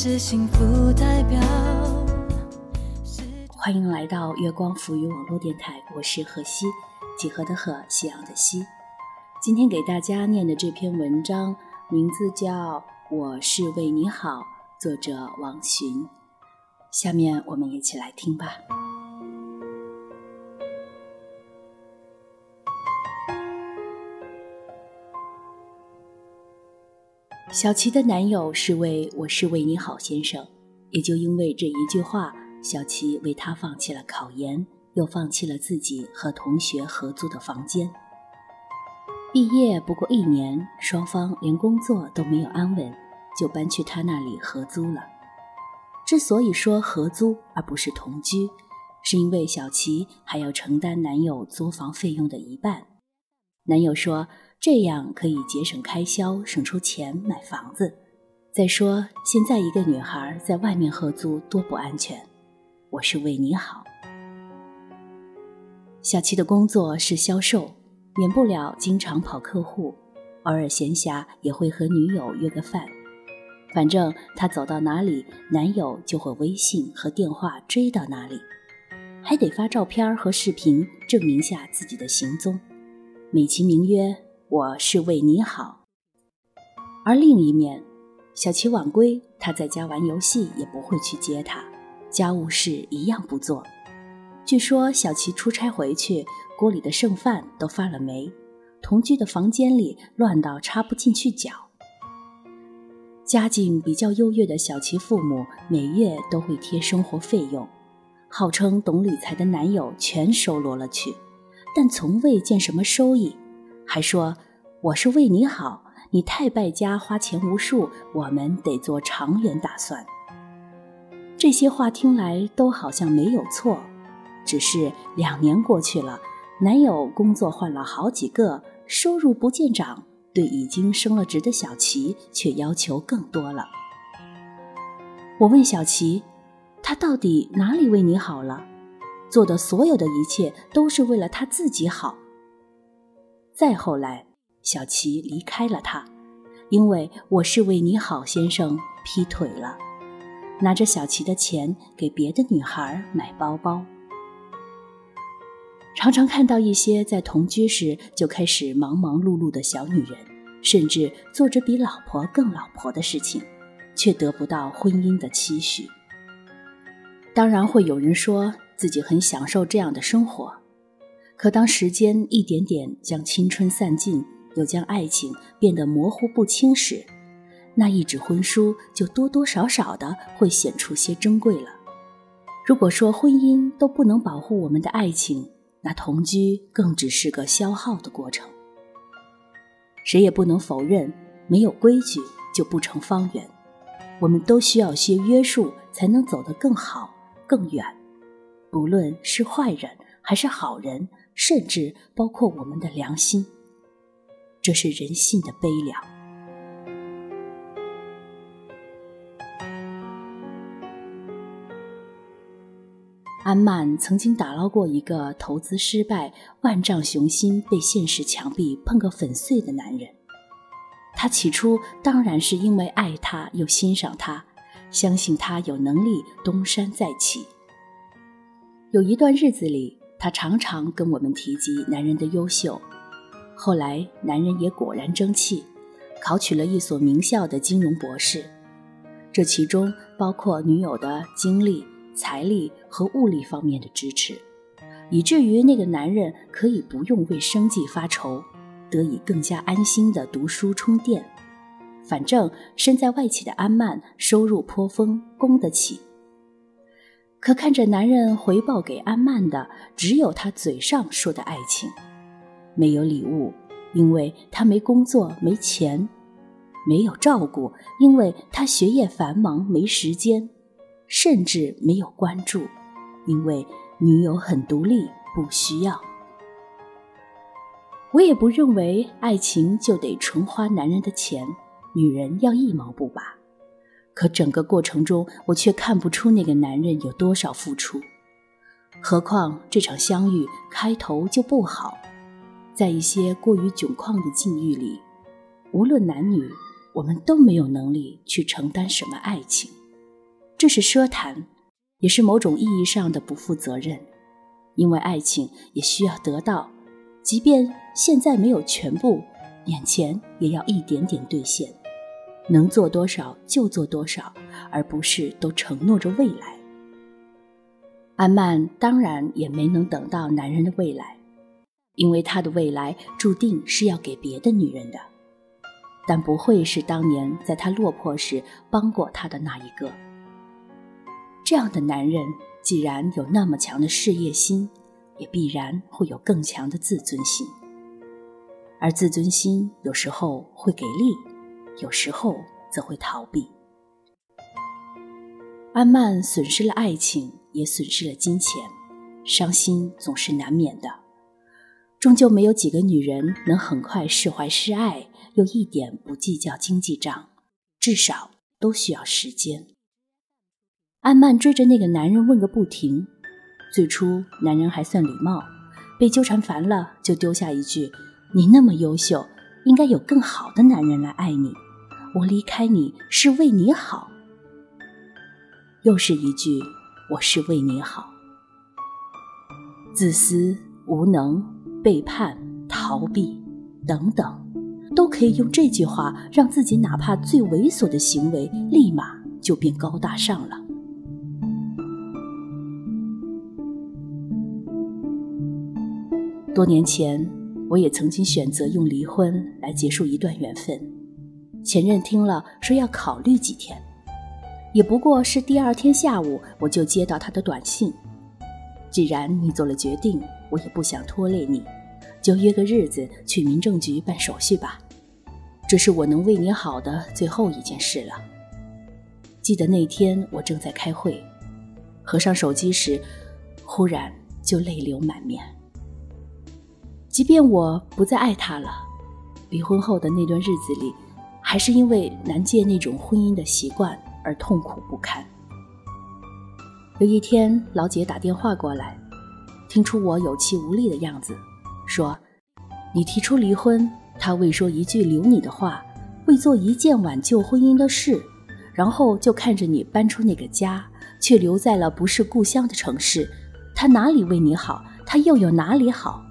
是幸福代表。欢迎来到月光浮语网络电台，我是何西，几何的何，夕阳的西。今天给大家念的这篇文章名字叫《我是为你好》，作者王洵。下面我们一起来听吧。小琪的男友是位我是为你好先生，也就因为这一句话，小琪为他放弃了考研，又放弃了自己和同学合租的房间。毕业不过一年，双方连工作都没有安稳，就搬去他那里合租了。之所以说合租而不是同居，是因为小琪还要承担男友租房费用的一半。男友说。这样可以节省开销，省出钱买房子。再说，现在一个女孩在外面合租多不安全。我是为你好。小七的工作是销售，免不了经常跑客户，偶尔闲暇也会和女友约个饭。反正他走到哪里，男友就会微信和电话追到哪里，还得发照片和视频证明下自己的行踪，美其名曰。我是为你好，而另一面，小琪晚归，他在家玩游戏也不会去接他，家务事一样不做。据说小琪出差回去，锅里的剩饭都发了霉，同居的房间里乱到插不进去脚。家境比较优越的小琪父母每月都会贴生活费用，号称懂理财的男友全收罗了去，但从未见什么收益。还说我是为你好，你太败家，花钱无数，我们得做长远打算。这些话听来都好像没有错，只是两年过去了，男友工作换了好几个，收入不见涨，对已经升了职的小琪却要求更多了。我问小琪，他到底哪里为你好了？做的所有的一切都是为了他自己好。再后来，小琪离开了他，因为我是为你好先生劈腿了，拿着小琪的钱给别的女孩买包包。常常看到一些在同居时就开始忙忙碌碌的小女人，甚至做着比老婆更老婆的事情，却得不到婚姻的期许。当然会有人说自己很享受这样的生活。可当时间一点点将青春散尽，又将爱情变得模糊不清时，那一纸婚书就多多少少的会显出些珍贵了。如果说婚姻都不能保护我们的爱情，那同居更只是个消耗的过程。谁也不能否认，没有规矩就不成方圆。我们都需要些约束，才能走得更好、更远。不论是坏人还是好人。甚至包括我们的良心，这是人性的悲凉。安曼曾经打捞过一个投资失败、万丈雄心被现实墙壁碰个粉碎的男人。他起初当然是因为爱他又欣赏他，相信他有能力东山再起。有一段日子里。他常常跟我们提及男人的优秀，后来男人也果然争气，考取了一所名校的金融博士。这其中包括女友的精力、财力和物力方面的支持，以至于那个男人可以不用为生计发愁，得以更加安心的读书充电。反正身在外企的安曼收入颇丰，供得起。可看着男人回报给安曼的，只有他嘴上说的爱情，没有礼物，因为他没工作没钱。没有照顾，因为他学业繁忙没时间，甚至没有关注，因为女友很独立不需要。我也不认为爱情就得纯花男人的钱，女人要一毛不拔。可整个过程中，我却看不出那个男人有多少付出。何况这场相遇开头就不好，在一些过于窘况的境遇里，无论男女。我们都没有能力去承担什么爱情，这是奢谈，也是某种意义上的不负责任。因为爱情也需要得到，即便现在没有全部，眼前也要一点点兑现。能做多少就做多少，而不是都承诺着未来。安曼当然也没能等到男人的未来，因为他的未来注定是要给别的女人的。但不会是当年在他落魄时帮过他的那一个。这样的男人，既然有那么强的事业心，也必然会有更强的自尊心。而自尊心有时候会给力，有时候则会逃避。安曼损失了爱情，也损失了金钱，伤心总是难免的。终究没有几个女人能很快释怀示爱，又一点不计较经济账，至少都需要时间。安曼追着那个男人问个不停，最初男人还算礼貌，被纠缠烦了就丢下一句：“你那么优秀，应该有更好的男人来爱你，我离开你是为你好。”又是一句：“我是为你好。”自私无能。背叛、逃避等等，都可以用这句话让自己哪怕最猥琐的行为立马就变高大上了。多年前，我也曾经选择用离婚来结束一段缘分。前任听了说要考虑几天，也不过是第二天下午我就接到他的短信。既然你做了决定，我也不想拖累你，就约个日子去民政局办手续吧。这是我能为你好的最后一件事了。记得那天我正在开会，合上手机时，忽然就泪流满面。即便我不再爱他了，离婚后的那段日子里，还是因为难戒那种婚姻的习惯而痛苦不堪。有一天，老姐打电话过来，听出我有气无力的样子，说：“你提出离婚，他未说一句留你的话，未做一件挽救婚姻的事，然后就看着你搬出那个家，却留在了不是故乡的城市，他哪里为你好？他又有哪里好？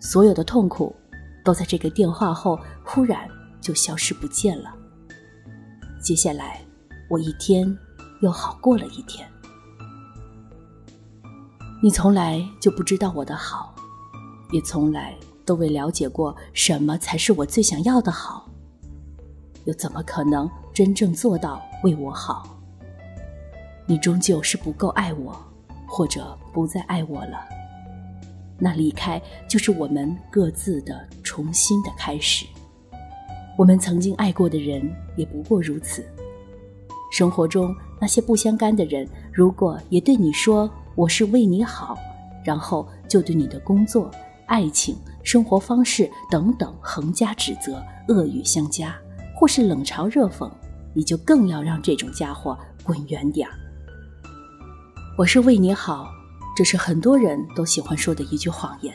所有的痛苦，都在这个电话后忽然就消失不见了。接下来，我一天又好过了一天。”你从来就不知道我的好，也从来都未了解过什么才是我最想要的好，又怎么可能真正做到为我好？你终究是不够爱我，或者不再爱我了。那离开就是我们各自的重新的开始。我们曾经爱过的人也不过如此。生活中那些不相干的人，如果也对你说。我是为你好，然后就对你的工作、爱情、生活方式等等横加指责、恶语相加，或是冷嘲热讽，你就更要让这种家伙滚远点儿。我是为你好，这是很多人都喜欢说的一句谎言，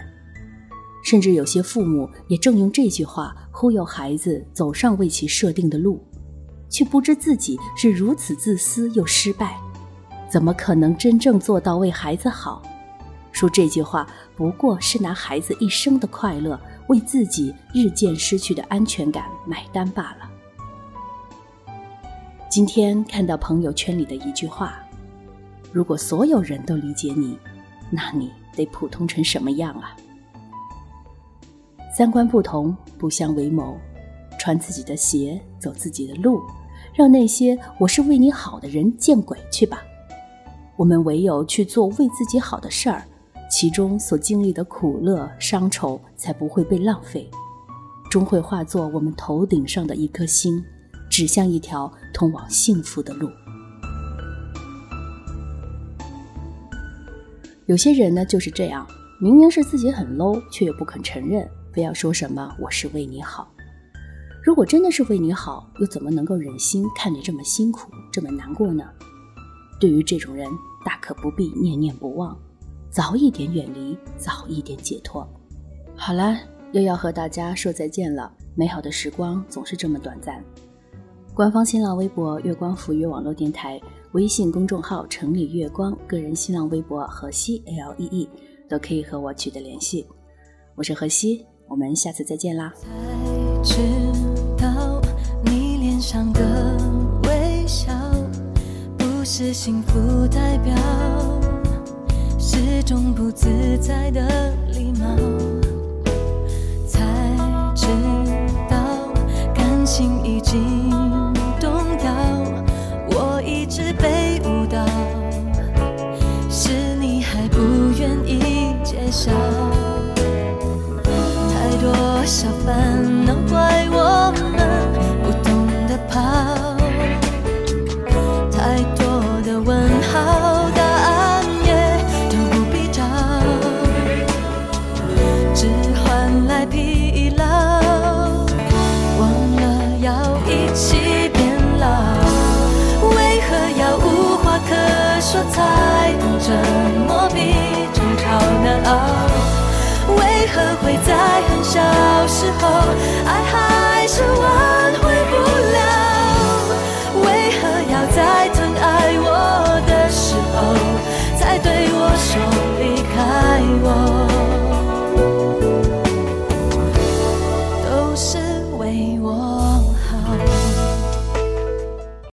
甚至有些父母也正用这句话忽悠孩子走上为其设定的路，却不知自己是如此自私又失败。怎么可能真正做到为孩子好？说这句话不过是拿孩子一生的快乐为自己日渐失去的安全感买单罢了。今天看到朋友圈里的一句话：“如果所有人都理解你，那你得普通成什么样啊？”三观不同，不相为谋，穿自己的鞋，走自己的路，让那些我是为你好的人见鬼去吧！我们唯有去做为自己好的事儿。其中所经历的苦乐伤愁，才不会被浪费，终会化作我们头顶上的一颗星，指向一条通往幸福的路。有些人呢就是这样，明明是自己很 low，却又不肯承认，非要说什么我是为你好。如果真的是为你好，又怎么能够忍心看你这么辛苦，这么难过呢？对于这种人，大可不必念念不忘。早一点远离，早一点解脱。好了，又要和大家说再见了。美好的时光总是这么短暂。官方新浪微博“月光浮约网络电台”，微信公众号“城里月光”，个人新浪微博“荷西 L E E” 都可以和我取得联系。我是荷西，我们下次再见啦。才知道你脸上的微笑不是幸福代表。是种不自在的礼貌，才知道感情已经何会在